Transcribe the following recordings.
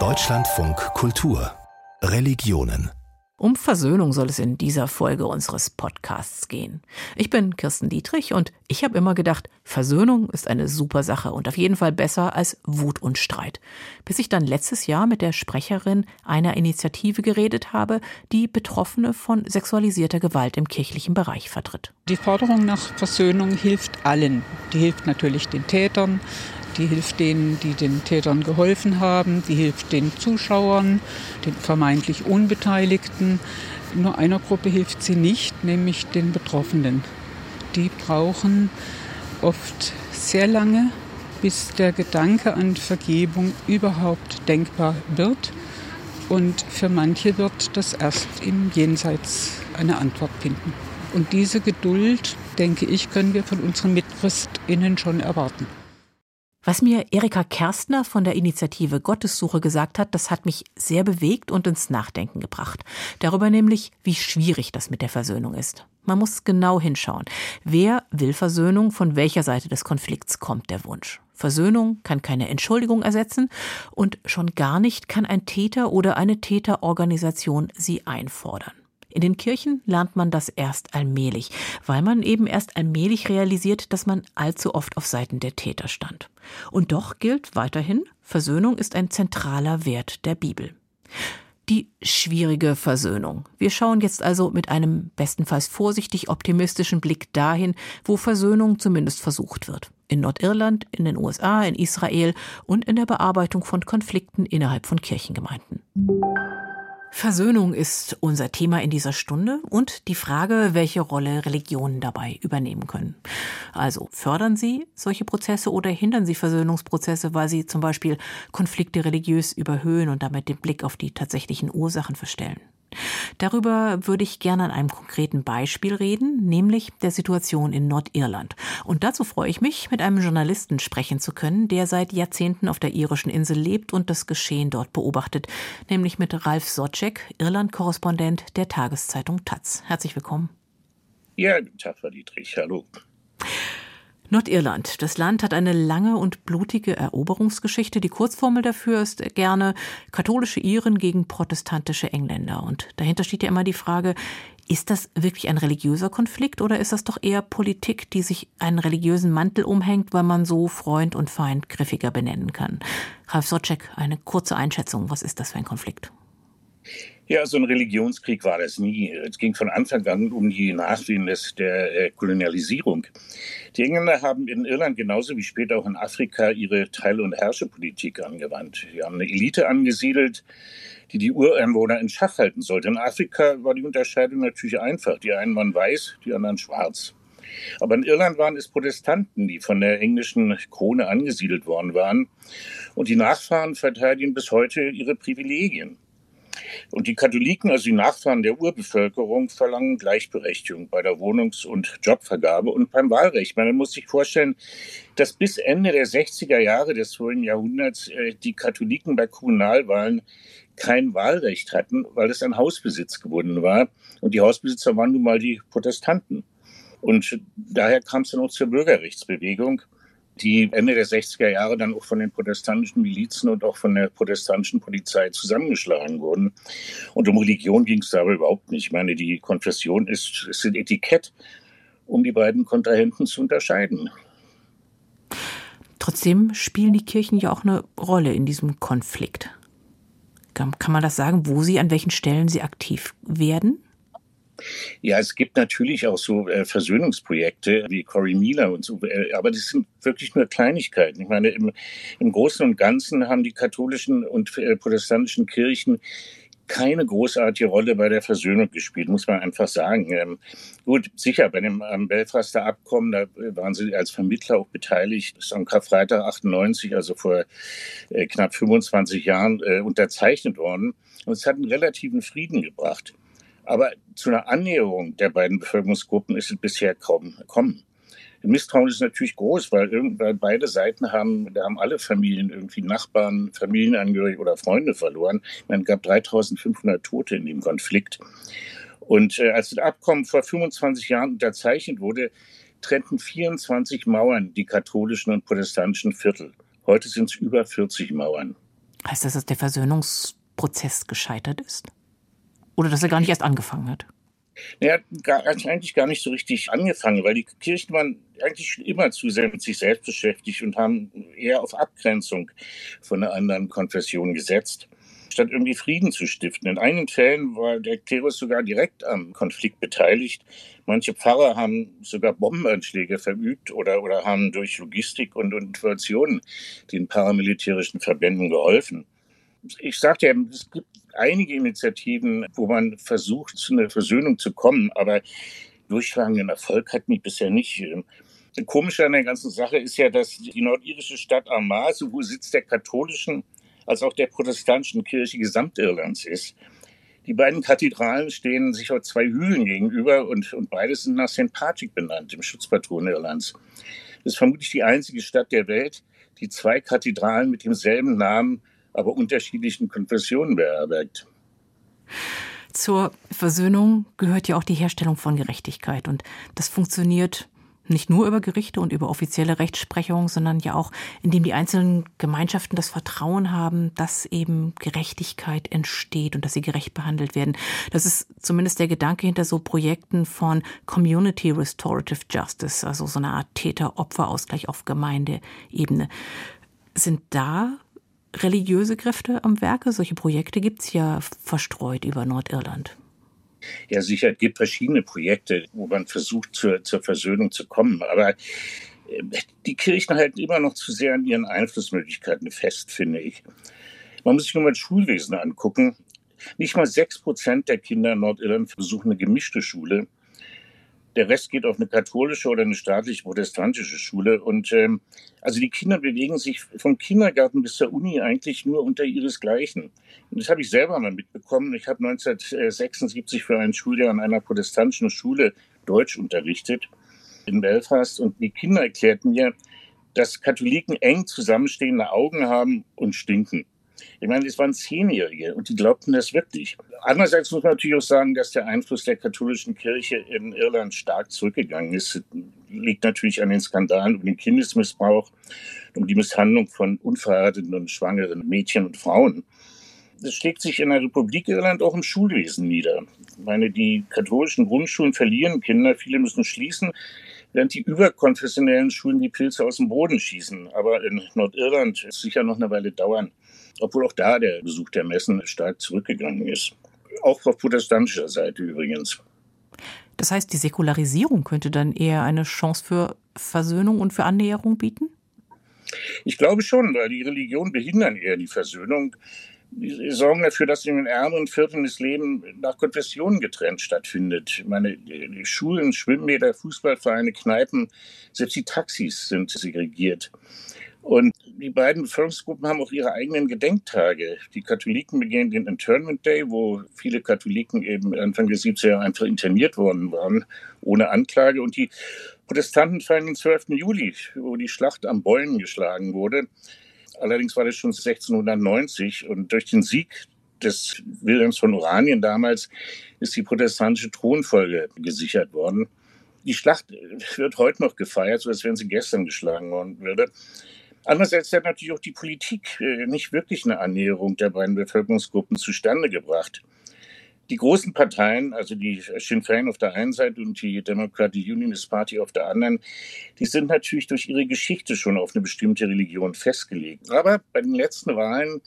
Deutschlandfunk Kultur Religionen um Versöhnung soll es in dieser Folge unseres Podcasts gehen. Ich bin Kirsten Dietrich und ich habe immer gedacht, Versöhnung ist eine super Sache und auf jeden Fall besser als Wut und Streit. Bis ich dann letztes Jahr mit der Sprecherin einer Initiative geredet habe, die Betroffene von sexualisierter Gewalt im kirchlichen Bereich vertritt. Die Forderung nach Versöhnung hilft allen. Die hilft natürlich den Tätern, die hilft denen, die den Tätern geholfen haben, die hilft den Zuschauern, den vermeintlich Unbeteiligten. Nur einer Gruppe hilft sie nicht, nämlich den Betroffenen. Die brauchen oft sehr lange, bis der Gedanke an Vergebung überhaupt denkbar wird. Und für manche wird das erst im Jenseits eine Antwort finden. Und diese Geduld, denke ich, können wir von unseren MitchristInnen schon erwarten. Was mir Erika Kerstner von der Initiative Gottessuche gesagt hat, das hat mich sehr bewegt und ins Nachdenken gebracht. Darüber nämlich, wie schwierig das mit der Versöhnung ist. Man muss genau hinschauen. Wer will Versöhnung? Von welcher Seite des Konflikts kommt der Wunsch? Versöhnung kann keine Entschuldigung ersetzen und schon gar nicht kann ein Täter oder eine Täterorganisation sie einfordern. In den Kirchen lernt man das erst allmählich, weil man eben erst allmählich realisiert, dass man allzu oft auf Seiten der Täter stand. Und doch gilt weiterhin, Versöhnung ist ein zentraler Wert der Bibel. Die schwierige Versöhnung. Wir schauen jetzt also mit einem bestenfalls vorsichtig optimistischen Blick dahin, wo Versöhnung zumindest versucht wird. In Nordirland, in den USA, in Israel und in der Bearbeitung von Konflikten innerhalb von Kirchengemeinden. Versöhnung ist unser Thema in dieser Stunde und die Frage, welche Rolle Religionen dabei übernehmen können. Also fördern sie solche Prozesse oder hindern sie Versöhnungsprozesse, weil sie zum Beispiel Konflikte religiös überhöhen und damit den Blick auf die tatsächlichen Ursachen verstellen. Darüber würde ich gerne an einem konkreten Beispiel reden, nämlich der Situation in Nordirland. Und dazu freue ich mich, mit einem Journalisten sprechen zu können, der seit Jahrzehnten auf der irischen Insel lebt und das Geschehen dort beobachtet, nämlich mit Ralf Socek, Irland-Korrespondent der Tageszeitung Taz. Herzlich willkommen. Ja, guten Tag, Frau Dietrich. Hallo. Nordirland. Das Land hat eine lange und blutige Eroberungsgeschichte. Die Kurzformel dafür ist gerne katholische Iren gegen protestantische Engländer. Und dahinter steht ja immer die Frage, ist das wirklich ein religiöser Konflikt oder ist das doch eher Politik, die sich einen religiösen Mantel umhängt, weil man so Freund und Feind griffiger benennen kann? Ralf Socek, eine kurze Einschätzung. Was ist das für ein Konflikt? Ja, so ein Religionskrieg war das nie. Es ging von Anfang an um die Nachwehen der äh, Kolonialisierung. Die Engländer haben in Irland genauso wie später auch in Afrika ihre Teil- und Herrschepolitik angewandt. Sie haben eine Elite angesiedelt, die die Ureinwohner in Schach halten sollte. In Afrika war die Unterscheidung natürlich einfach. Die einen waren weiß, die anderen schwarz. Aber in Irland waren es Protestanten, die von der englischen Krone angesiedelt worden waren. Und die Nachfahren verteidigen bis heute ihre Privilegien. Und die Katholiken, also die Nachfahren der Urbevölkerung, verlangen Gleichberechtigung bei der Wohnungs- und Jobvergabe und beim Wahlrecht. Man muss sich vorstellen, dass bis Ende der 60er Jahre des vorigen Jahrhunderts äh, die Katholiken bei Kommunalwahlen kein Wahlrecht hatten, weil es an Hausbesitz gebunden war. Und die Hausbesitzer waren nun mal die Protestanten. Und daher kam es dann auch zur Bürgerrechtsbewegung die Ende der 60er Jahre dann auch von den protestantischen Milizen und auch von der protestantischen Polizei zusammengeschlagen wurden. Und um Religion ging es dabei überhaupt nicht. Ich meine, die Konfession ist, ist ein Etikett, um die beiden Kontrahenten zu unterscheiden. Trotzdem spielen die Kirchen ja auch eine Rolle in diesem Konflikt. Kann man das sagen, wo sie, an welchen Stellen sie aktiv werden? Ja, es gibt natürlich auch so äh, Versöhnungsprojekte wie Cory Miller und so, äh, aber das sind wirklich nur Kleinigkeiten. Ich meine, im, im Großen und Ganzen haben die katholischen und äh, protestantischen Kirchen keine großartige Rolle bei der Versöhnung gespielt, muss man einfach sagen. Ähm, gut, sicher, bei dem ähm, Belfaster Abkommen, da waren sie als Vermittler auch beteiligt. Das ist am Karfreitag 98, also vor äh, knapp 25 Jahren, äh, unterzeichnet worden. Und es hat einen relativen Frieden gebracht. Aber zu einer Annäherung der beiden Bevölkerungsgruppen ist es bisher kaum gekommen. Misstrauen ist natürlich groß, weil, weil beide Seiten haben, da haben alle Familien irgendwie Nachbarn, Familienangehörige oder Freunde verloren. Man gab 3500 Tote in dem Konflikt. Und äh, als das Abkommen vor 25 Jahren unterzeichnet wurde, trennten 24 Mauern die katholischen und protestantischen Viertel. Heute sind es über 40 Mauern. Heißt das, dass der Versöhnungsprozess gescheitert ist? Oder dass er gar nicht erst angefangen hat? Er hat eigentlich gar nicht so richtig angefangen, weil die Kirchen waren eigentlich immer zu sehr mit sich selbst beschäftigt und haben eher auf Abgrenzung von einer anderen Konfession gesetzt, statt irgendwie Frieden zu stiften. In einigen Fällen war der Klerus sogar direkt am Konflikt beteiligt. Manche Pfarrer haben sogar Bombenanschläge verübt oder, oder haben durch Logistik und Informationen den paramilitärischen Verbänden geholfen. Ich sagte ja, es gibt einige Initiativen, wo man versucht, zu einer Versöhnung zu kommen, aber durchschlagenden Erfolg hat mich bisher nicht. Komisch an der ganzen Sache ist ja, dass die nordirische Stadt Armagh sowohl Sitz der katholischen als auch der protestantischen Kirche Gesamtirlands ist. Die beiden Kathedralen stehen sich auf zwei Hügeln gegenüber und, und beide sind nach St. Patrick benannt, dem Schutzpatron Irlands. Das ist vermutlich die einzige Stadt der Welt, die zwei Kathedralen mit demselben Namen aber unterschiedlichen Konfessionen beherbergt. Zur Versöhnung gehört ja auch die Herstellung von Gerechtigkeit. Und das funktioniert nicht nur über Gerichte und über offizielle Rechtsprechung, sondern ja auch, indem die einzelnen Gemeinschaften das Vertrauen haben, dass eben Gerechtigkeit entsteht und dass sie gerecht behandelt werden. Das ist zumindest der Gedanke hinter so Projekten von Community Restorative Justice, also so eine Art Täter-Opfer-Ausgleich auf Gemeindeebene. Sind da religiöse Kräfte am Werke? Solche Projekte gibt es ja verstreut über Nordirland. Ja, sicher, es gibt verschiedene Projekte, wo man versucht, zur, zur Versöhnung zu kommen. Aber äh, die Kirchen halten immer noch zu sehr an ihren Einflussmöglichkeiten fest, finde ich. Man muss sich nur mal das Schulwesen angucken. Nicht mal sechs Prozent der Kinder in Nordirland besuchen eine gemischte Schule. Der Rest geht auf eine katholische oder eine staatliche protestantische Schule. Und ähm, also die Kinder bewegen sich vom Kindergarten bis zur Uni eigentlich nur unter ihresgleichen. Und das habe ich selber mal mitbekommen. Ich habe 1976 für ein Schuljahr an einer protestantischen Schule Deutsch unterrichtet in Belfast. Und die Kinder erklärten mir, dass Katholiken eng zusammenstehende Augen haben und stinken. Ich meine, es waren Zehnjährige und die glaubten das wirklich. Andererseits muss man natürlich auch sagen, dass der Einfluss der katholischen Kirche in Irland stark zurückgegangen ist. Liegt natürlich an den Skandalen um den Kindesmissbrauch, um die Misshandlung von unverheirateten und schwangeren Mädchen und Frauen. Das schlägt sich in der Republik Irland auch im Schulwesen nieder. Ich meine, die katholischen Grundschulen verlieren Kinder, viele müssen schließen, während die überkonfessionellen Schulen die Pilze aus dem Boden schießen. Aber in Nordirland ist es sicher noch eine Weile dauern obwohl auch da der Besuch der Messen stark zurückgegangen ist. Auch auf protestantischer Seite übrigens. Das heißt, die Säkularisierung könnte dann eher eine Chance für Versöhnung und für Annäherung bieten? Ich glaube schon, weil die Religionen behindern eher die Versöhnung. Sie sorgen dafür, dass in den ärmeren Vierteln das Leben nach Konfessionen getrennt stattfindet. Ich meine, Schulen, Schwimmbäder, Fußballvereine, Kneipen, selbst die Taxis sind segregiert. Und die beiden Bevölkerungsgruppen haben auch ihre eigenen Gedenktage. Die Katholiken begehen den Internment Day, wo viele Katholiken eben Anfang der 70er Jahre einfach interniert worden waren, ohne Anklage. Und die Protestanten feiern den 12. Juli, wo die Schlacht am Bäumen geschlagen wurde. Allerdings war das schon 1690 und durch den Sieg des Wilhelms von Oranien damals ist die protestantische Thronfolge gesichert worden. Die Schlacht wird heute noch gefeiert, so als wenn sie gestern geschlagen worden würde. Andererseits hat natürlich auch die Politik äh, nicht wirklich eine Annäherung der beiden Bevölkerungsgruppen zustande gebracht. Die großen Parteien, also die Sinn Féin auf der einen Seite und die Democratic Unionist Party auf der anderen, die sind natürlich durch ihre Geschichte schon auf eine bestimmte Religion festgelegt. Aber bei den letzten Wahlen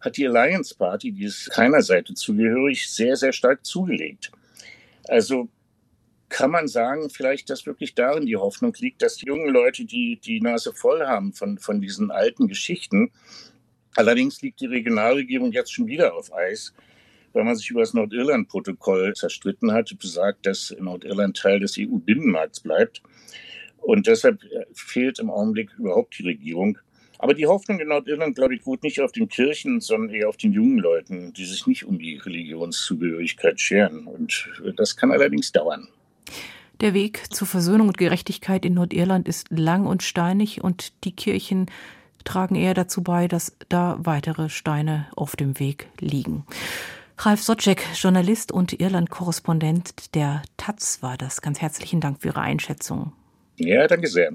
hat die Alliance Party, die ist keiner Seite zugehörig, sehr, sehr stark zugelegt. Also kann man sagen, vielleicht, dass wirklich darin die Hoffnung liegt, dass die jungen Leute die, die Nase voll haben von, von diesen alten Geschichten. Allerdings liegt die Regionalregierung jetzt schon wieder auf Eis, weil man sich über das Nordirland-Protokoll zerstritten hat, besagt, dass Nordirland Teil des EU-Binnenmarkts bleibt. Und deshalb äh, fehlt im Augenblick überhaupt die Regierung. Aber die Hoffnung in Nordirland, glaube ich, ruht nicht auf den Kirchen, sondern eher auf den jungen Leuten, die sich nicht um die Religionszugehörigkeit scheren. Und äh, das kann allerdings dauern. Der Weg zur Versöhnung und Gerechtigkeit in Nordirland ist lang und steinig und die Kirchen tragen eher dazu bei, dass da weitere Steine auf dem Weg liegen. Ralf Socek, Journalist und Irland-Korrespondent der Taz war das. Ganz herzlichen Dank für Ihre Einschätzung. Ja, danke sehr.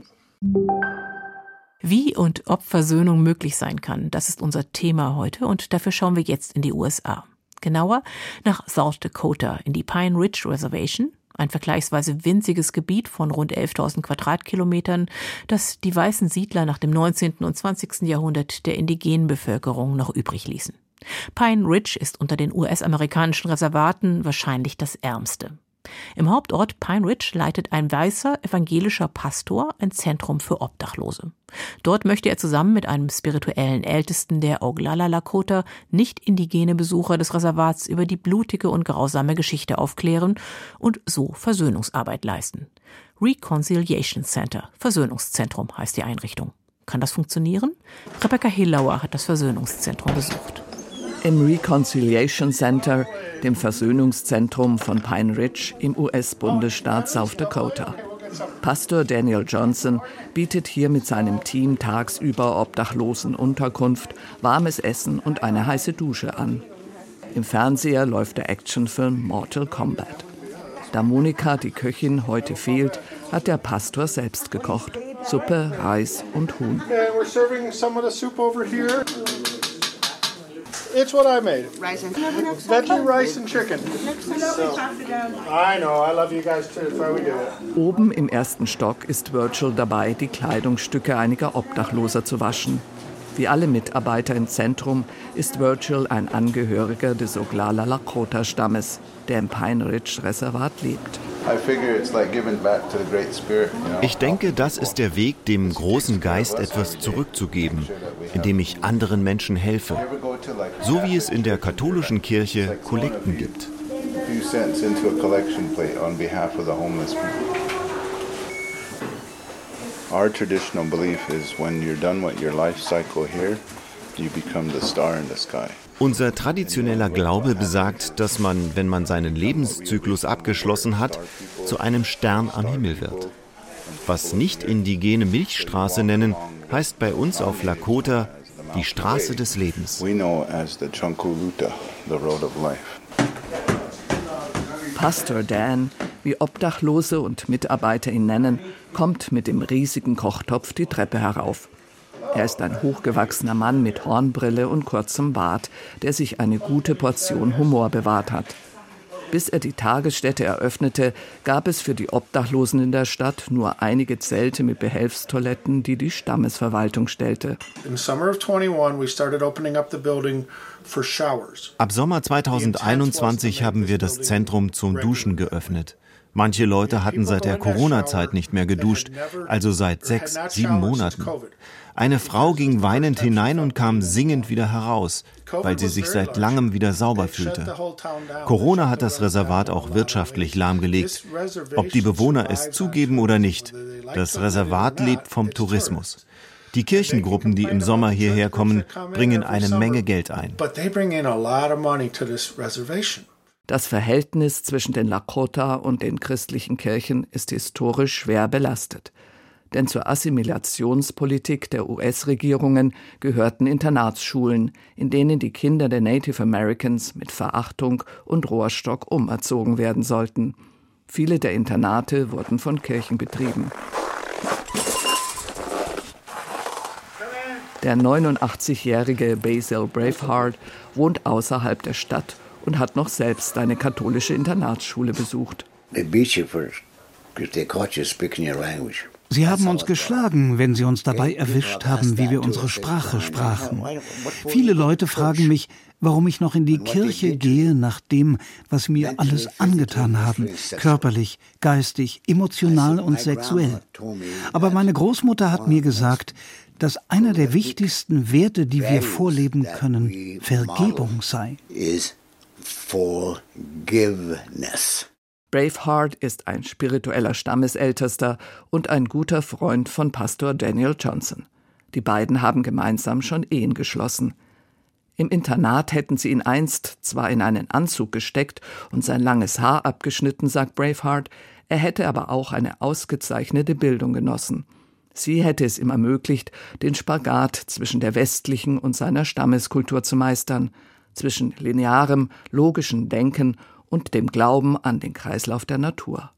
Wie und ob Versöhnung möglich sein kann, das ist unser Thema heute und dafür schauen wir jetzt in die USA. Genauer nach South Dakota in die Pine Ridge Reservation, ein vergleichsweise winziges Gebiet von rund 11.000 Quadratkilometern, das die weißen Siedler nach dem 19. und 20. Jahrhundert der indigenen Bevölkerung noch übrig ließen. Pine Ridge ist unter den US-amerikanischen Reservaten wahrscheinlich das ärmste. Im Hauptort Pine Ridge leitet ein weißer evangelischer Pastor ein Zentrum für Obdachlose. Dort möchte er zusammen mit einem spirituellen Ältesten der Oglala Lakota nicht indigene Besucher des Reservats über die blutige und grausame Geschichte aufklären und so Versöhnungsarbeit leisten. Reconciliation Center, Versöhnungszentrum heißt die Einrichtung. Kann das funktionieren? Rebecca Hillauer hat das Versöhnungszentrum besucht. Im Reconciliation Center, dem Versöhnungszentrum von Pine Ridge im US-Bundesstaat South Dakota. Pastor Daniel Johnson bietet hier mit seinem Team tagsüber Obdachlosen Unterkunft, warmes Essen und eine heiße Dusche an. Im Fernseher läuft der Actionfilm Mortal Kombat. Da Monika, die Köchin, heute fehlt, hat der Pastor selbst gekocht. Suppe, Reis und Huhn. It's what I made. Rice and veggie rice and chicken. So, I know. I love you guys too. That's why we do it. Oben im ersten Stock ist Virgil dabei, die Kleidungsstücke einiger Obdachloser zu waschen. Wie alle Mitarbeiter im Zentrum ist Virgil ein Angehöriger des Oglala Lakota-Stammes, der im Pine Ridge Reservat lebt. Ich denke, das ist der Weg, dem großen Geist etwas zurückzugeben, indem ich anderen Menschen helfe. So wie es in der katholischen Kirche Kollekten gibt. Our traditional belief is when you're done with your life cycle here, you become the star in the sky. Unser traditioneller Glaube besagt, dass man, wenn man seinen Lebenszyklus abgeschlossen hat, zu einem Stern am Himmel wird. Was nicht indigene Milchstraße nennen, heißt bei uns auf Lakota die Straße des Lebens. Pastor Dan, wie Obdachlose und Mitarbeiter ihn nennen, kommt mit dem riesigen Kochtopf die Treppe herauf. Er ist ein hochgewachsener Mann mit Hornbrille und kurzem Bart, der sich eine gute Portion Humor bewahrt hat. Bis er die Tagesstätte eröffnete, gab es für die Obdachlosen in der Stadt nur einige Zelte mit Behelfstoiletten, die die Stammesverwaltung stellte. Ab Sommer 2021 haben wir das Zentrum zum Duschen geöffnet. Manche Leute hatten seit der Corona-Zeit nicht mehr geduscht, also seit sechs, sieben Monaten. Eine Frau ging weinend hinein und kam singend wieder heraus, weil sie sich seit langem wieder sauber fühlte. Corona hat das Reservat auch wirtschaftlich lahmgelegt, ob die Bewohner es zugeben oder nicht. Das Reservat lebt vom Tourismus. Die Kirchengruppen, die im Sommer hierher kommen, bringen eine Menge Geld ein. Das Verhältnis zwischen den Lakota und den christlichen Kirchen ist historisch schwer belastet denn zur Assimilationspolitik der US-Regierungen gehörten Internatsschulen, in denen die Kinder der Native Americans mit Verachtung und Rohrstock umerzogen werden sollten. Viele der Internate wurden von Kirchen betrieben. Der 89-jährige Basil Braveheart wohnt außerhalb der Stadt und hat noch selbst eine katholische Internatsschule besucht. Beat you first, because they caught you speaking your language. Sie haben uns geschlagen, wenn Sie uns dabei erwischt haben, wie wir unsere Sprache sprachen. Viele Leute fragen mich, warum ich noch in die Kirche gehe, nach dem, was mir alles angetan haben, körperlich, geistig, emotional und sexuell. Aber meine Großmutter hat mir gesagt, dass einer der wichtigsten Werte, die wir vorleben können, Vergebung sei. Forgiveness. Braveheart ist ein spiritueller Stammesältester und ein guter Freund von Pastor Daniel Johnson. Die beiden haben gemeinsam schon Ehen geschlossen. Im Internat hätten sie ihn einst zwar in einen Anzug gesteckt und sein langes Haar abgeschnitten, sagt Braveheart, er hätte aber auch eine ausgezeichnete Bildung genossen. Sie hätte es ihm ermöglicht, den Spagat zwischen der westlichen und seiner Stammeskultur zu meistern, zwischen linearem, logischem Denken und dem Glauben an den Kreislauf der Natur.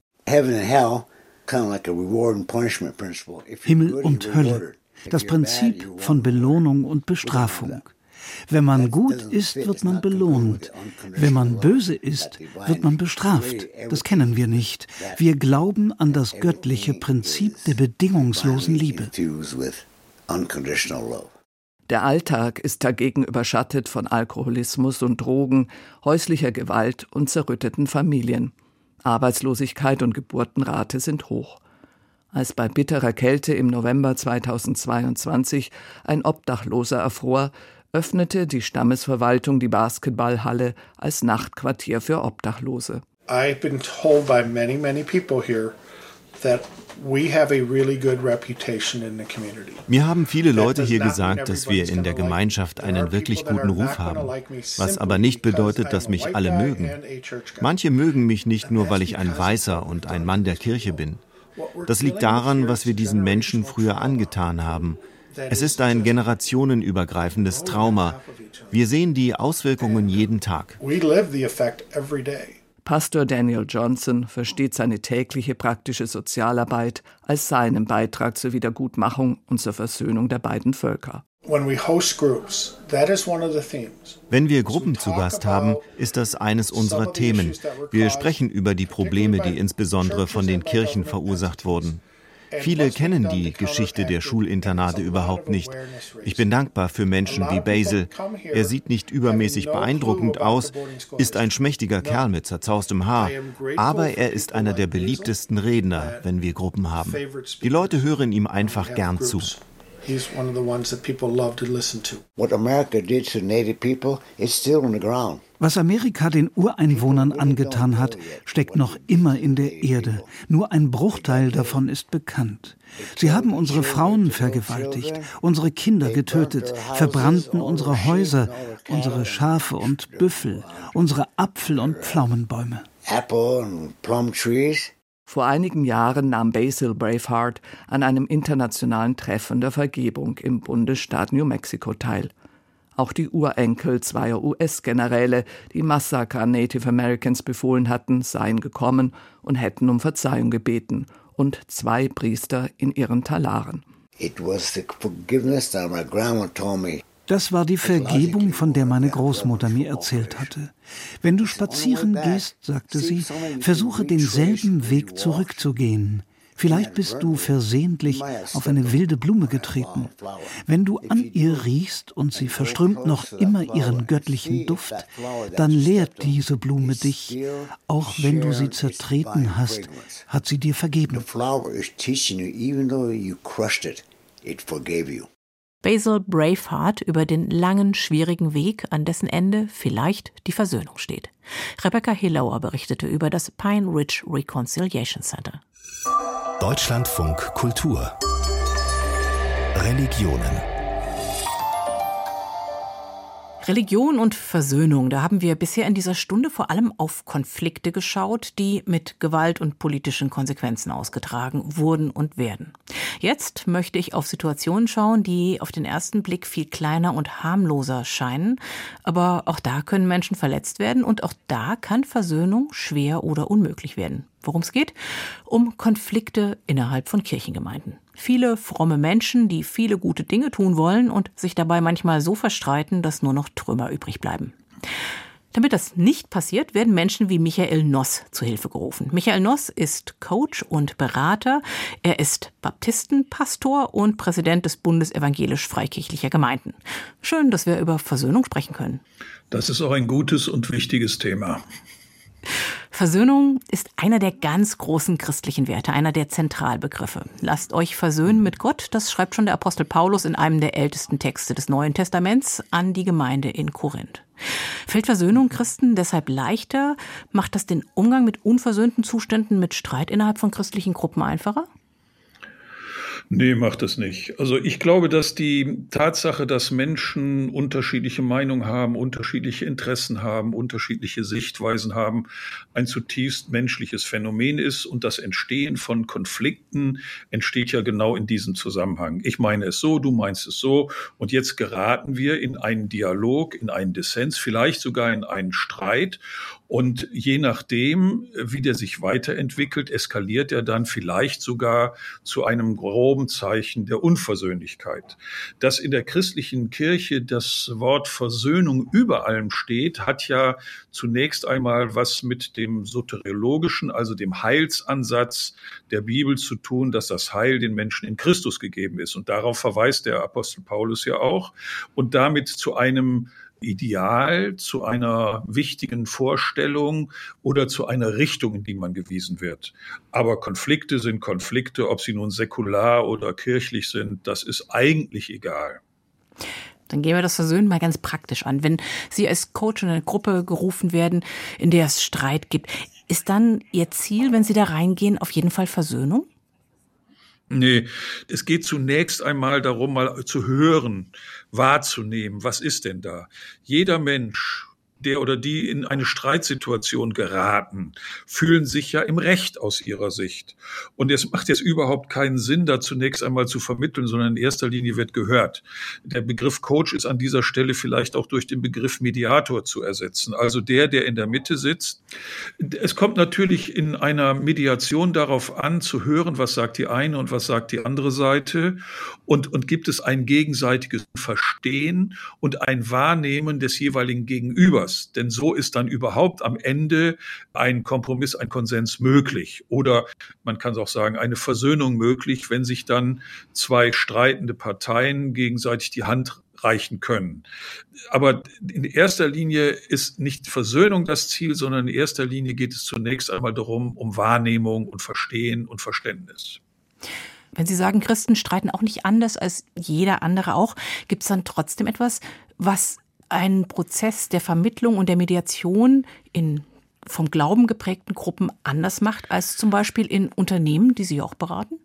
Himmel und Hölle. Das Prinzip von Belohnung und Bestrafung. Wenn man gut ist, wird man belohnt. Wenn man böse ist, wird man bestraft. Das kennen wir nicht. Wir glauben an das göttliche Prinzip der bedingungslosen Liebe. Der Alltag ist dagegen überschattet von Alkoholismus und Drogen, häuslicher Gewalt und zerrütteten Familien. Arbeitslosigkeit und Geburtenrate sind hoch. Als bei bitterer Kälte im November 2022 ein Obdachloser erfror, öffnete die Stammesverwaltung die Basketballhalle als Nachtquartier für Obdachlose. I've been told by many, many people here that mir haben viele Leute hier gesagt, dass wir in der Gemeinschaft einen wirklich guten Ruf haben, was aber nicht bedeutet, dass mich alle mögen. Manche mögen mich nicht nur, weil ich ein Weißer und ein Mann der Kirche bin. Das liegt daran, was wir diesen Menschen früher angetan haben, es ist ein generationenübergreifendes Trauma. Wir sehen die Auswirkungen jeden Tag. Pastor Daniel Johnson versteht seine tägliche praktische Sozialarbeit als seinen Beitrag zur Wiedergutmachung und zur Versöhnung der beiden Völker. Wenn wir Gruppen zu Gast haben, ist das eines unserer Themen. Wir sprechen über die Probleme, die insbesondere von den Kirchen verursacht wurden. Viele kennen die Geschichte der Schulinternate überhaupt nicht. Ich bin dankbar für Menschen wie Basil. Er sieht nicht übermäßig beeindruckend aus, ist ein schmächtiger Kerl mit zerzaustem Haar, aber er ist einer der beliebtesten Redner, wenn wir Gruppen haben. Die Leute hören ihm einfach gern zu. He's one of the ones that people love to listen to. What America did to native people is still on the ground. Was Amerika den Ureinwohnern angetan hat, steckt noch immer in der Erde. Nur ein Bruchteil davon ist bekannt. Sie haben unsere Frauen vergewaltigt, unsere Kinder getötet, verbrannten unsere Häuser, unsere Schafe und Büffel, unsere Apfel- und Pflaumenbäume. Apple and plum trees. Vor einigen Jahren nahm Basil Braveheart an einem internationalen Treffen der Vergebung im Bundesstaat New Mexico teil. Auch die Urenkel zweier US-Generäle, die Massaker an Native Americans befohlen hatten, seien gekommen und hätten um Verzeihung gebeten und zwei Priester in ihren Talaren. It was the forgiveness that my grandma told me das war die Vergebung, von der meine Großmutter mir erzählt hatte. Wenn du spazieren gehst, sagte sie, versuche denselben Weg zurückzugehen. Vielleicht bist du versehentlich auf eine wilde Blume getreten. Wenn du an ihr riechst und sie verströmt noch immer ihren göttlichen Duft, dann lehrt diese Blume dich. Auch wenn du sie zertreten hast, hat sie dir vergeben. Basil Braveheart über den langen, schwierigen Weg, an dessen Ende vielleicht die Versöhnung steht. Rebecca Hillauer berichtete über das Pine Ridge Reconciliation Center. Deutschlandfunk Kultur Religionen Religion und Versöhnung, da haben wir bisher in dieser Stunde vor allem auf Konflikte geschaut, die mit Gewalt und politischen Konsequenzen ausgetragen wurden und werden. Jetzt möchte ich auf Situationen schauen, die auf den ersten Blick viel kleiner und harmloser scheinen, aber auch da können Menschen verletzt werden und auch da kann Versöhnung schwer oder unmöglich werden. Worum es geht? Um Konflikte innerhalb von Kirchengemeinden. Viele fromme Menschen, die viele gute Dinge tun wollen und sich dabei manchmal so verstreiten, dass nur noch Trümmer übrig bleiben. Damit das nicht passiert, werden Menschen wie Michael Noss zu Hilfe gerufen. Michael Noss ist Coach und Berater. Er ist Baptistenpastor und Präsident des Bundes evangelisch-freikirchlicher Gemeinden. Schön, dass wir über Versöhnung sprechen können. Das ist auch ein gutes und wichtiges Thema. Versöhnung ist einer der ganz großen christlichen Werte, einer der Zentralbegriffe. Lasst euch versöhnen mit Gott, das schreibt schon der Apostel Paulus in einem der ältesten Texte des Neuen Testaments an die Gemeinde in Korinth. Fällt Versöhnung Christen deshalb leichter? Macht das den Umgang mit unversöhnten Zuständen, mit Streit innerhalb von christlichen Gruppen einfacher? Nee, macht es nicht. Also ich glaube, dass die Tatsache, dass Menschen unterschiedliche Meinungen haben, unterschiedliche Interessen haben, unterschiedliche Sichtweisen haben, ein zutiefst menschliches Phänomen ist und das Entstehen von Konflikten entsteht ja genau in diesem Zusammenhang. Ich meine es so, du meinst es so und jetzt geraten wir in einen Dialog, in einen Dissens, vielleicht sogar in einen Streit und je nachdem, wie der sich weiterentwickelt, eskaliert er dann vielleicht sogar zu einem großen Probenzeichen der Unversöhnlichkeit. Dass in der christlichen Kirche das Wort Versöhnung über allem steht, hat ja zunächst einmal was mit dem soteriologischen, also dem Heilsansatz der Bibel zu tun, dass das Heil den Menschen in Christus gegeben ist. Und darauf verweist der Apostel Paulus ja auch. Und damit zu einem Ideal, zu einer wichtigen Vorstellung oder zu einer Richtung, in die man gewiesen wird. Aber Konflikte sind Konflikte, ob sie nun säkular oder kirchlich sind, das ist eigentlich egal. Dann gehen wir das Versöhnen mal ganz praktisch an. Wenn Sie als Coach in eine Gruppe gerufen werden, in der es Streit gibt, ist dann Ihr Ziel, wenn Sie da reingehen, auf jeden Fall Versöhnung? Nee, es geht zunächst einmal darum, mal zu hören, wahrzunehmen, was ist denn da? Jeder Mensch der oder die in eine Streitsituation geraten, fühlen sich ja im Recht aus ihrer Sicht. Und es macht jetzt überhaupt keinen Sinn, da zunächst einmal zu vermitteln, sondern in erster Linie wird gehört. Der Begriff Coach ist an dieser Stelle vielleicht auch durch den Begriff Mediator zu ersetzen. Also der, der in der Mitte sitzt. Es kommt natürlich in einer Mediation darauf an, zu hören, was sagt die eine und was sagt die andere Seite. Und, und gibt es ein gegenseitiges Verstehen und ein Wahrnehmen des jeweiligen Gegenübers anders, denn so ist dann überhaupt am Ende ein Kompromiss, ein Konsens möglich. Oder man kann es auch sagen, eine Versöhnung möglich, wenn sich dann zwei streitende Parteien gegenseitig die Hand reichen können. Aber in erster Linie ist nicht Versöhnung das Ziel, sondern in erster Linie geht es zunächst einmal darum, um Wahrnehmung und Verstehen und Verständnis. Wenn Sie sagen, Christen streiten auch nicht anders als jeder andere auch, gibt es dann trotzdem etwas, was einen Prozess der Vermittlung und der Mediation in vom Glauben geprägten Gruppen anders macht als zum Beispiel in Unternehmen, die Sie auch beraten?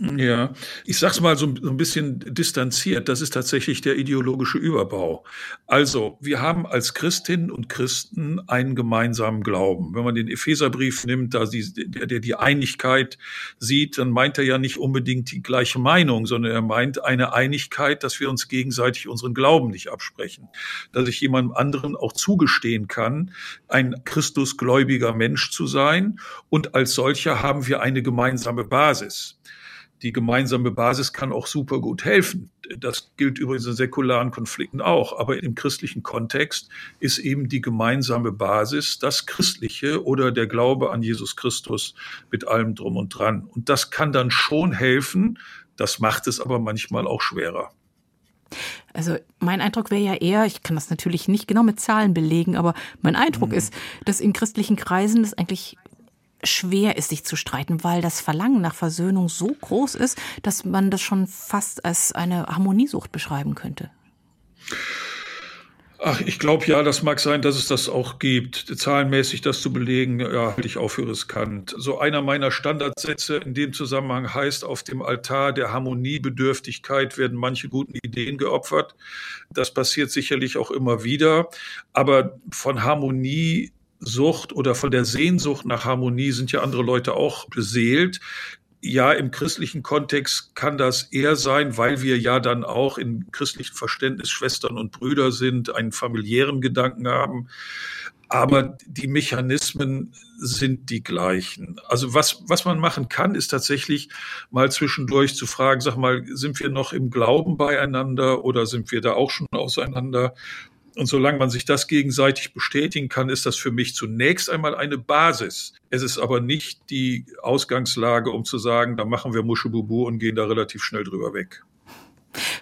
Ja, ich sag's mal so, ein bisschen distanziert. Das ist tatsächlich der ideologische Überbau. Also, wir haben als Christinnen und Christen einen gemeinsamen Glauben. Wenn man den Epheserbrief nimmt, da die, der, der die Einigkeit sieht, dann meint er ja nicht unbedingt die gleiche Meinung, sondern er meint eine Einigkeit, dass wir uns gegenseitig unseren Glauben nicht absprechen. Dass ich jemandem anderen auch zugestehen kann, ein Christusgläubiger Mensch zu sein. Und als solcher haben wir eine gemeinsame Basis die gemeinsame Basis kann auch super gut helfen. Das gilt übrigens in säkularen Konflikten auch. Aber im christlichen Kontext ist eben die gemeinsame Basis das Christliche oder der Glaube an Jesus Christus mit allem drum und dran. Und das kann dann schon helfen. Das macht es aber manchmal auch schwerer. Also mein Eindruck wäre ja eher, ich kann das natürlich nicht genau mit Zahlen belegen, aber mein Eindruck mhm. ist, dass in christlichen Kreisen das eigentlich schwer ist, sich zu streiten, weil das Verlangen nach Versöhnung so groß ist, dass man das schon fast als eine Harmoniesucht beschreiben könnte. Ach, ich glaube ja, das mag sein, dass es das auch gibt. Zahlenmäßig das zu belegen, ja, halte ich auch für riskant. So einer meiner Standardsätze in dem Zusammenhang heißt, auf dem Altar der Harmoniebedürftigkeit werden manche guten Ideen geopfert. Das passiert sicherlich auch immer wieder. Aber von Harmonie Sucht oder von der Sehnsucht nach Harmonie sind ja andere Leute auch beseelt. Ja, im christlichen Kontext kann das eher sein, weil wir ja dann auch im christlichen Verständnis Schwestern und Brüder sind, einen familiären Gedanken haben. Aber die Mechanismen sind die gleichen. Also was, was man machen kann, ist tatsächlich mal zwischendurch zu fragen, sag mal, sind wir noch im Glauben beieinander oder sind wir da auch schon auseinander? Und solange man sich das gegenseitig bestätigen kann, ist das für mich zunächst einmal eine Basis. Es ist aber nicht die Ausgangslage, um zu sagen, da machen wir Muschebubu und gehen da relativ schnell drüber weg.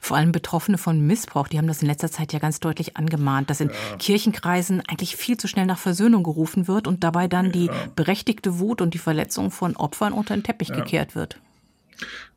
Vor allem Betroffene von Missbrauch, die haben das in letzter Zeit ja ganz deutlich angemahnt, dass in ja. Kirchenkreisen eigentlich viel zu schnell nach Versöhnung gerufen wird und dabei dann ja. die berechtigte Wut und die Verletzung von Opfern unter den Teppich ja. gekehrt wird.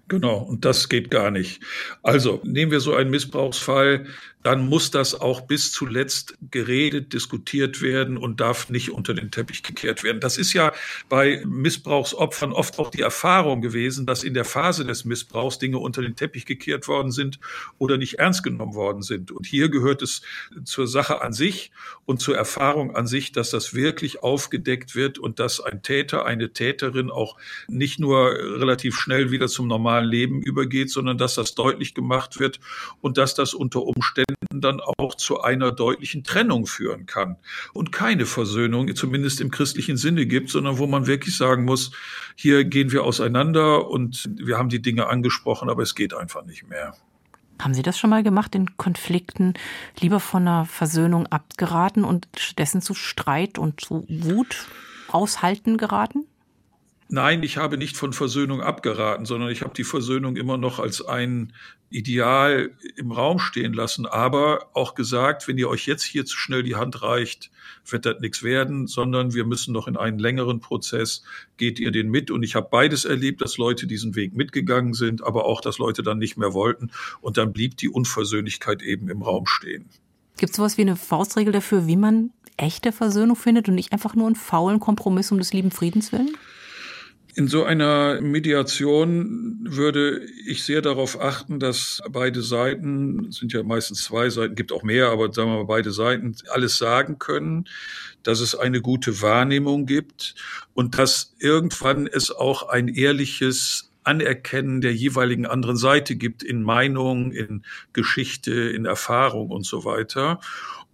Genau, und das geht gar nicht. Also nehmen wir so einen Missbrauchsfall, dann muss das auch bis zuletzt geredet, diskutiert werden und darf nicht unter den Teppich gekehrt werden. Das ist ja bei Missbrauchsopfern oft auch die Erfahrung gewesen, dass in der Phase des Missbrauchs Dinge unter den Teppich gekehrt worden sind oder nicht ernst genommen worden sind. Und hier gehört es zur Sache an sich und zur Erfahrung an sich, dass das wirklich aufgedeckt wird und dass ein Täter, eine Täterin auch nicht nur relativ schnell wieder zum normalen Leben übergeht, sondern dass das deutlich gemacht wird und dass das unter Umständen dann auch zu einer deutlichen Trennung führen kann und keine Versöhnung, zumindest im christlichen Sinne gibt, sondern wo man wirklich sagen muss, hier gehen wir auseinander und wir haben die Dinge angesprochen, aber es geht einfach nicht mehr. Haben Sie das schon mal gemacht, in Konflikten lieber von einer Versöhnung abgeraten und stattdessen zu Streit und zu Wut aushalten geraten? Nein, ich habe nicht von Versöhnung abgeraten, sondern ich habe die Versöhnung immer noch als ein Ideal im Raum stehen lassen, aber auch gesagt, wenn ihr euch jetzt hier zu schnell die Hand reicht, wird das nichts werden, sondern wir müssen noch in einen längeren Prozess, geht ihr den mit? Und ich habe beides erlebt, dass Leute diesen Weg mitgegangen sind, aber auch, dass Leute dann nicht mehr wollten und dann blieb die Unversöhnlichkeit eben im Raum stehen. Gibt es sowas wie eine Faustregel dafür, wie man echte Versöhnung findet und nicht einfach nur einen faulen Kompromiss um des lieben Friedens willen? In so einer Mediation würde ich sehr darauf achten, dass beide Seiten, sind ja meistens zwei Seiten, gibt auch mehr, aber sagen wir mal beide Seiten, alles sagen können, dass es eine gute Wahrnehmung gibt und dass irgendwann es auch ein ehrliches Anerkennen der jeweiligen anderen Seite gibt in Meinung, in Geschichte, in Erfahrung und so weiter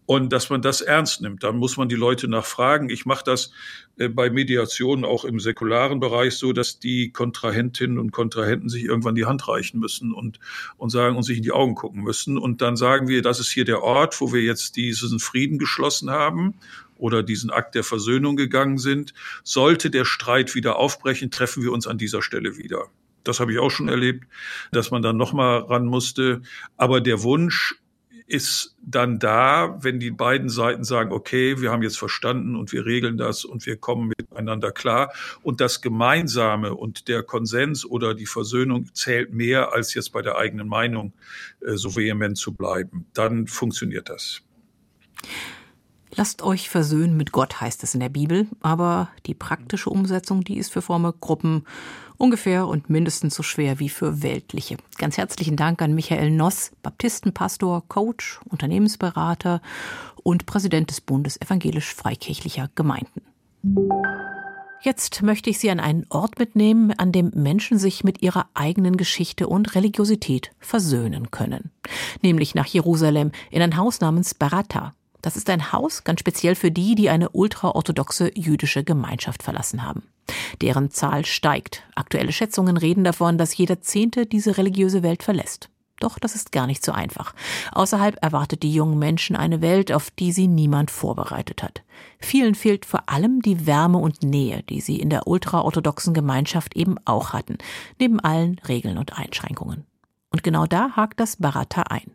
und dass man das ernst nimmt. Dann muss man die Leute nachfragen. Ich mache das äh, bei Mediationen auch im säkularen Bereich so, dass die Kontrahentinnen und Kontrahenten sich irgendwann die Hand reichen müssen und, und sagen und sich in die Augen gucken müssen. Und dann sagen wir, das ist hier der Ort, wo wir jetzt diesen Frieden geschlossen haben oder diesen Akt der Versöhnung gegangen sind. Sollte der Streit wieder aufbrechen, treffen wir uns an dieser Stelle wieder. Das habe ich auch schon erlebt, dass man dann nochmal ran musste. Aber der Wunsch, ist dann da, wenn die beiden Seiten sagen, okay, wir haben jetzt verstanden und wir regeln das und wir kommen miteinander klar. Und das Gemeinsame und der Konsens oder die Versöhnung zählt mehr, als jetzt bei der eigenen Meinung äh, so vehement zu bleiben. Dann funktioniert das. Lasst euch versöhnen mit Gott, heißt es in der Bibel, aber die praktische Umsetzung, die ist für fromme Gruppen ungefähr und mindestens so schwer wie für weltliche. Ganz herzlichen Dank an Michael Noss, Baptistenpastor, Coach, Unternehmensberater und Präsident des Bundes evangelisch-freikirchlicher Gemeinden. Jetzt möchte ich Sie an einen Ort mitnehmen, an dem Menschen sich mit ihrer eigenen Geschichte und Religiosität versöhnen können. Nämlich nach Jerusalem in ein Haus namens Barata. Das ist ein Haus ganz speziell für die, die eine ultraorthodoxe jüdische Gemeinschaft verlassen haben. Deren Zahl steigt. Aktuelle Schätzungen reden davon, dass jeder Zehnte diese religiöse Welt verlässt. Doch das ist gar nicht so einfach. Außerhalb erwartet die jungen Menschen eine Welt, auf die sie niemand vorbereitet hat. Vielen fehlt vor allem die Wärme und Nähe, die sie in der ultraorthodoxen Gemeinschaft eben auch hatten, neben allen Regeln und Einschränkungen. Und genau da hakt das Barata ein.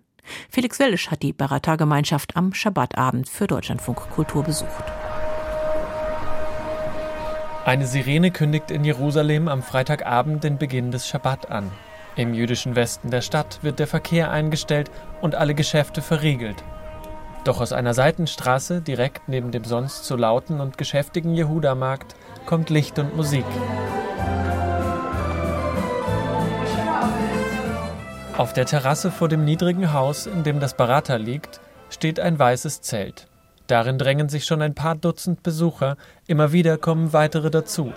Felix Wellisch hat die Barata-Gemeinschaft am Schabbatabend für Deutschlandfunk Kultur besucht. Eine Sirene kündigt in Jerusalem am Freitagabend den Beginn des Schabbat an. Im jüdischen Westen der Stadt wird der Verkehr eingestellt und alle Geschäfte verriegelt. Doch aus einer Seitenstraße, direkt neben dem sonst so lauten und geschäftigen Jehuda-Markt, kommt Licht und Musik. Auf der Terrasse vor dem niedrigen Haus, in dem das Barata liegt, steht ein weißes Zelt. Darin drängen sich schon ein paar Dutzend Besucher, immer wieder kommen weitere dazu.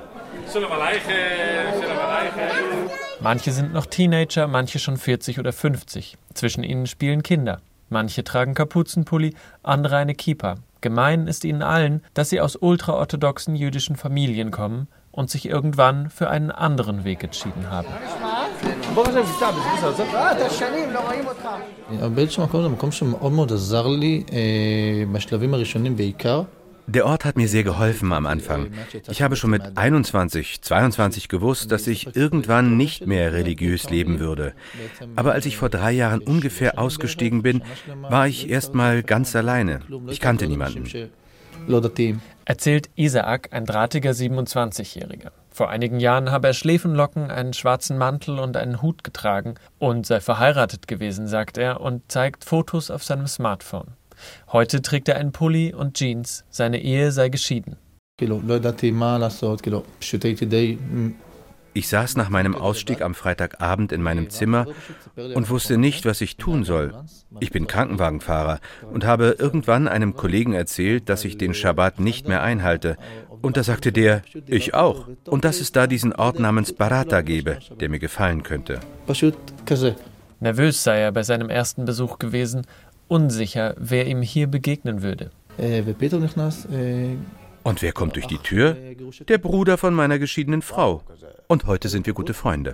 Manche sind noch Teenager, manche schon 40 oder 50. Zwischen ihnen spielen Kinder. Manche tragen Kapuzenpulli, andere eine Kippa. Gemein ist ihnen allen, dass sie aus ultraorthodoxen jüdischen Familien kommen und sich irgendwann für einen anderen Weg entschieden haben. באיזשהו מקום זה מקום שמאוד מאוד עזר לי בשלבים הראשונים בעיקר. Der Ort hat mir sehr geholfen am Anfang. Ich habe schon mit 21, 22 gewusst, dass ich irgendwann nicht mehr religiös leben würde. Aber als ich vor drei Jahren ungefähr ausgestiegen bin, war ich erst mal ganz alleine. Ich kannte niemanden. Erzählt Isaac, ein drahtiger 27-Jähriger. Vor einigen Jahren habe er Schläfenlocken, einen schwarzen Mantel und einen Hut getragen und sei verheiratet gewesen, sagt er und zeigt Fotos auf seinem Smartphone. Heute trägt er einen Pulli und Jeans. Seine Ehe sei geschieden. Ich saß nach meinem Ausstieg am Freitagabend in meinem Zimmer und wusste nicht, was ich tun soll. Ich bin Krankenwagenfahrer und habe irgendwann einem Kollegen erzählt, dass ich den Schabbat nicht mehr einhalte. Und da sagte der, ich auch. Und dass es da diesen Ort namens Barata gebe, der mir gefallen könnte. Nervös sei er bei seinem ersten Besuch gewesen unsicher, wer ihm hier begegnen würde. Und wer kommt durch die Tür? Der Bruder von meiner geschiedenen Frau. Und heute sind wir gute Freunde.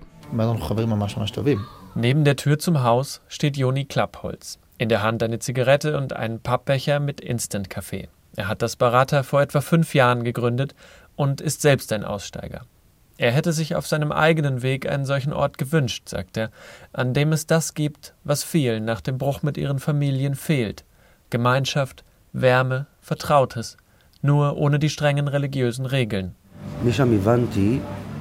Neben der Tür zum Haus steht Joni Klappholz. In der Hand eine Zigarette und einen Pappbecher mit Instant-Kaffee. Er hat das Barata vor etwa fünf Jahren gegründet und ist selbst ein Aussteiger. Er hätte sich auf seinem eigenen Weg einen solchen Ort gewünscht, sagt er, an dem es das gibt, was vielen nach dem Bruch mit ihren Familien fehlt. Gemeinschaft, Wärme, Vertrautes, nur ohne die strengen religiösen Regeln.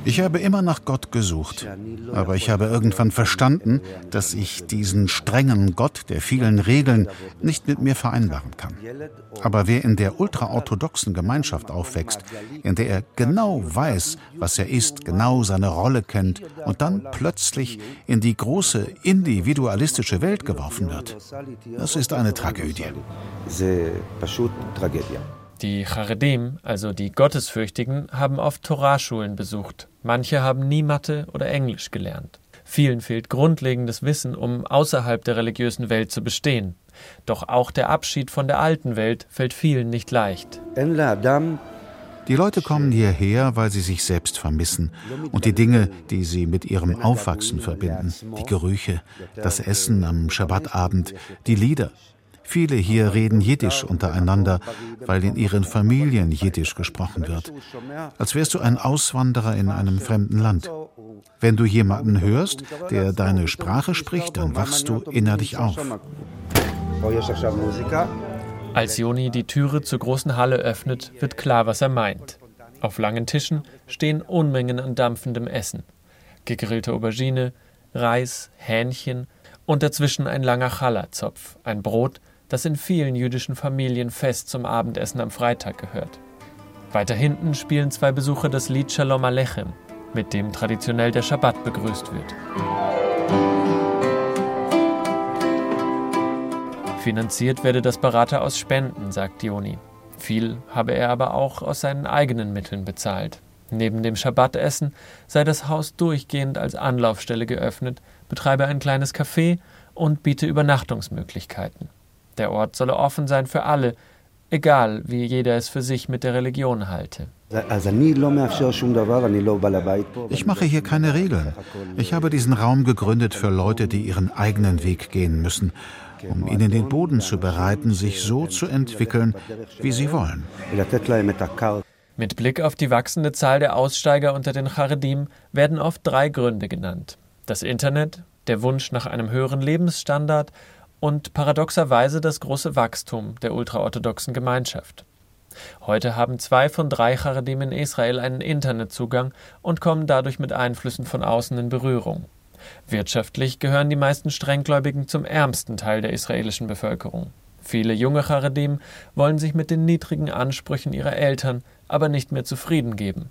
Ich habe immer nach Gott gesucht, aber ich habe irgendwann verstanden, dass ich diesen strengen Gott der vielen Regeln nicht mit mir vereinbaren kann. Aber wer in der ultraorthodoxen Gemeinschaft aufwächst, in der er genau weiß, was er ist, genau seine Rolle kennt und dann plötzlich in die große individualistische Welt geworfen wird, das ist eine Tragödie. Die Charedim, also die Gottesfürchtigen, haben oft Torahschulen besucht. Manche haben nie Mathe oder Englisch gelernt. Vielen fehlt grundlegendes Wissen, um außerhalb der religiösen Welt zu bestehen. Doch auch der Abschied von der alten Welt fällt vielen nicht leicht. Die Leute kommen hierher, weil sie sich selbst vermissen und die Dinge, die sie mit ihrem Aufwachsen verbinden, die Gerüche, das Essen am Schabbatabend, die Lieder, Viele hier reden Jiddisch untereinander, weil in ihren Familien Jiddisch gesprochen wird. Als wärst du ein Auswanderer in einem fremden Land. Wenn du jemanden hörst, der deine Sprache spricht, dann wachst du innerlich auf. Als Joni die Türe zur großen Halle öffnet, wird klar, was er meint. Auf langen Tischen stehen Unmengen an dampfendem Essen. Gegrillte Aubergine, Reis, Hähnchen und dazwischen ein langer Challah-Zopf, ein Brot, das in vielen jüdischen Familien fest zum Abendessen am Freitag gehört. Weiter hinten spielen zwei Besucher das Lied Shalom Alechem, mit dem traditionell der Schabbat begrüßt wird. Finanziert werde das Berater aus Spenden, sagt Joni. Viel habe er aber auch aus seinen eigenen Mitteln bezahlt. Neben dem Schabbatessen sei das Haus durchgehend als Anlaufstelle geöffnet, betreibe ein kleines Café und biete Übernachtungsmöglichkeiten. Der Ort solle offen sein für alle, egal wie jeder es für sich mit der Religion halte. Ich mache hier keine Regeln. Ich habe diesen Raum gegründet für Leute, die ihren eigenen Weg gehen müssen, um ihnen den Boden zu bereiten, sich so zu entwickeln, wie sie wollen. Mit Blick auf die wachsende Zahl der Aussteiger unter den Charedim werden oft drei Gründe genannt. Das Internet, der Wunsch nach einem höheren Lebensstandard und paradoxerweise das große Wachstum der ultraorthodoxen Gemeinschaft. Heute haben zwei von drei Charedim in Israel einen Internetzugang und kommen dadurch mit Einflüssen von außen in Berührung. Wirtschaftlich gehören die meisten Strenggläubigen zum ärmsten Teil der israelischen Bevölkerung. Viele junge Charedim wollen sich mit den niedrigen Ansprüchen ihrer Eltern aber nicht mehr zufrieden geben.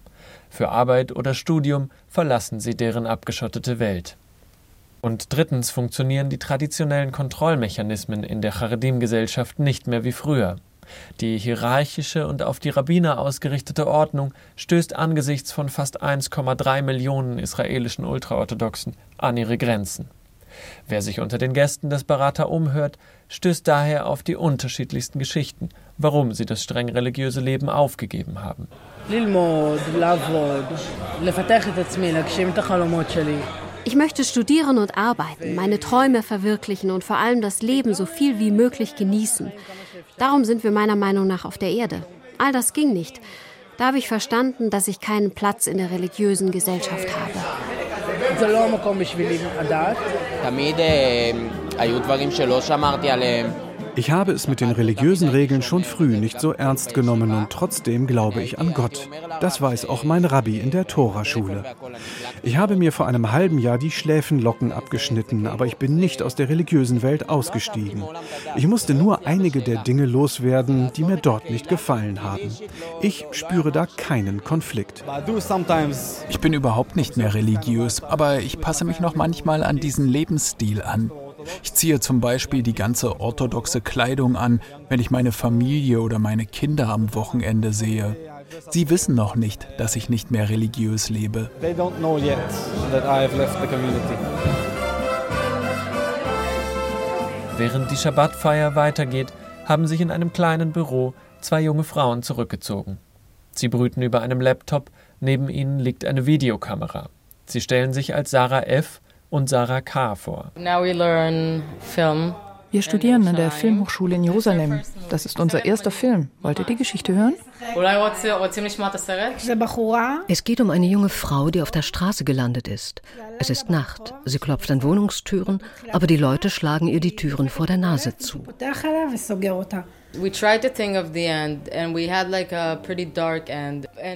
Für Arbeit oder Studium verlassen sie deren abgeschottete Welt. Und drittens funktionieren die traditionellen Kontrollmechanismen in der Charedim-Gesellschaft nicht mehr wie früher. Die hierarchische und auf die Rabbiner ausgerichtete Ordnung stößt angesichts von fast 1,3 Millionen israelischen Ultraorthodoxen an ihre Grenzen. Wer sich unter den Gästen des Berater umhört, stößt daher auf die unterschiedlichsten Geschichten, warum sie das streng religiöse Leben aufgegeben haben. Ich möchte studieren und arbeiten, meine Träume verwirklichen und vor allem das Leben so viel wie möglich genießen. Darum sind wir meiner Meinung nach auf der Erde. All das ging nicht. Da habe ich verstanden, dass ich keinen Platz in der religiösen Gesellschaft habe. Ich habe es mit den religiösen Regeln schon früh nicht so ernst genommen und trotzdem glaube ich an Gott. Das weiß auch mein Rabbi in der Toraschule. Ich habe mir vor einem halben Jahr die Schläfenlocken abgeschnitten, aber ich bin nicht aus der religiösen Welt ausgestiegen. Ich musste nur einige der Dinge loswerden, die mir dort nicht gefallen haben. Ich spüre da keinen Konflikt. Ich bin überhaupt nicht mehr religiös, aber ich passe mich noch manchmal an diesen Lebensstil an. Ich ziehe zum Beispiel die ganze orthodoxe Kleidung an, wenn ich meine Familie oder meine Kinder am Wochenende sehe. Sie wissen noch nicht, dass ich nicht mehr religiös lebe. Während die Schabbatfeier weitergeht, haben sich in einem kleinen Büro zwei junge Frauen zurückgezogen. Sie brüten über einem Laptop, neben ihnen liegt eine Videokamera. Sie stellen sich als Sarah F. und Sarah K. vor. Now we learn film wir studieren an der Filmhochschule in Jerusalem. Das ist unser erster Film. Wollt ihr die Geschichte hören? Es geht um eine junge Frau, die auf der Straße gelandet ist. Es ist Nacht. Sie klopft an Wohnungstüren, aber die Leute schlagen ihr die Türen vor der Nase zu.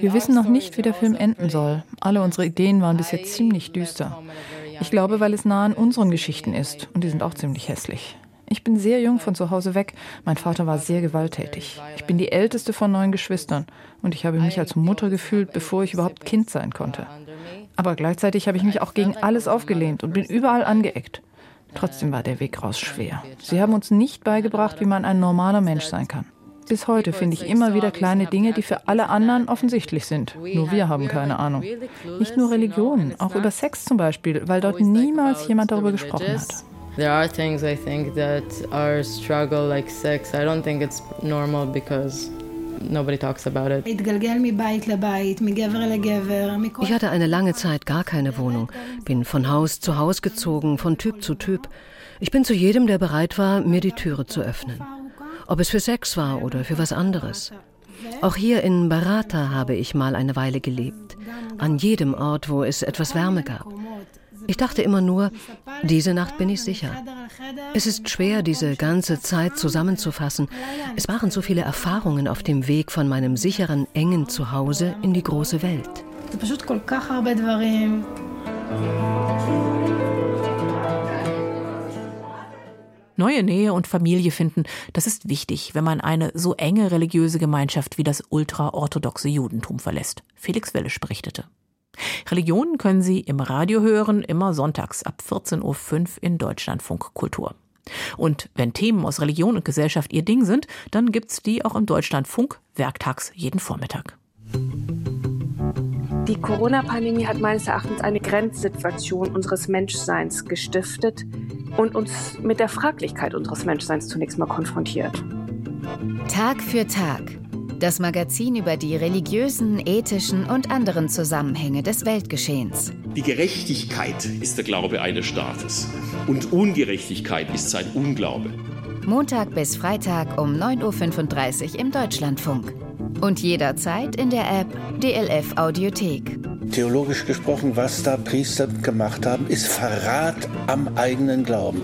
Wir wissen noch nicht, wie der Film enden soll. Alle unsere Ideen waren bis jetzt ziemlich düster. Ich glaube, weil es nah an unseren Geschichten ist und die sind auch ziemlich hässlich. Ich bin sehr jung von zu Hause weg. Mein Vater war sehr gewalttätig. Ich bin die älteste von neun Geschwistern und ich habe mich als Mutter gefühlt, bevor ich überhaupt Kind sein konnte. Aber gleichzeitig habe ich mich auch gegen alles aufgelehnt und bin überall angeeckt. Trotzdem war der Weg raus schwer. Sie haben uns nicht beigebracht, wie man ein normaler Mensch sein kann. Bis heute finde ich immer wieder kleine Dinge, die für alle anderen offensichtlich sind. Nur wir haben keine Ahnung. Nicht nur Religion, auch über Sex zum Beispiel, weil dort niemals jemand darüber gesprochen hat. There are things I think that are struggle like sex. I don't think it's normal because nobody talks about it. Ich hatte eine lange Zeit gar keine Wohnung, bin von Haus zu Haus gezogen, von Typ zu Typ. Ich bin zu jedem, der bereit war, mir die Türe zu öffnen. Ob es für Sex war oder für was anderes. Auch hier in Barata habe ich mal eine Weile gelebt. An jedem Ort, wo es etwas Wärme gab. Ich dachte immer nur, diese Nacht bin ich sicher. Es ist schwer, diese ganze Zeit zusammenzufassen. Es waren so viele Erfahrungen auf dem Weg von meinem sicheren, engen Zuhause in die große Welt. Neue Nähe und Familie finden, das ist wichtig, wenn man eine so enge religiöse Gemeinschaft wie das ultraorthodoxe Judentum verlässt. Felix Welle berichtete. Religionen können Sie im Radio hören, immer sonntags ab 14.05 Uhr in Deutschlandfunk Kultur. Und wenn Themen aus Religion und Gesellschaft Ihr Ding sind, dann gibt's die auch im Deutschlandfunk werktags jeden Vormittag. Die Corona-Pandemie hat meines Erachtens eine Grenzsituation unseres Menschseins gestiftet und uns mit der Fraglichkeit unseres Menschseins zunächst mal konfrontiert. Tag für Tag das Magazin über die religiösen, ethischen und anderen Zusammenhänge des Weltgeschehens. Die Gerechtigkeit ist der Glaube eines Staates und Ungerechtigkeit ist sein Unglaube. Montag bis Freitag um 9.35 Uhr im Deutschlandfunk. Und jederzeit in der App DLF Audiothek. Theologisch gesprochen, was da Priester gemacht haben, ist Verrat am eigenen Glauben.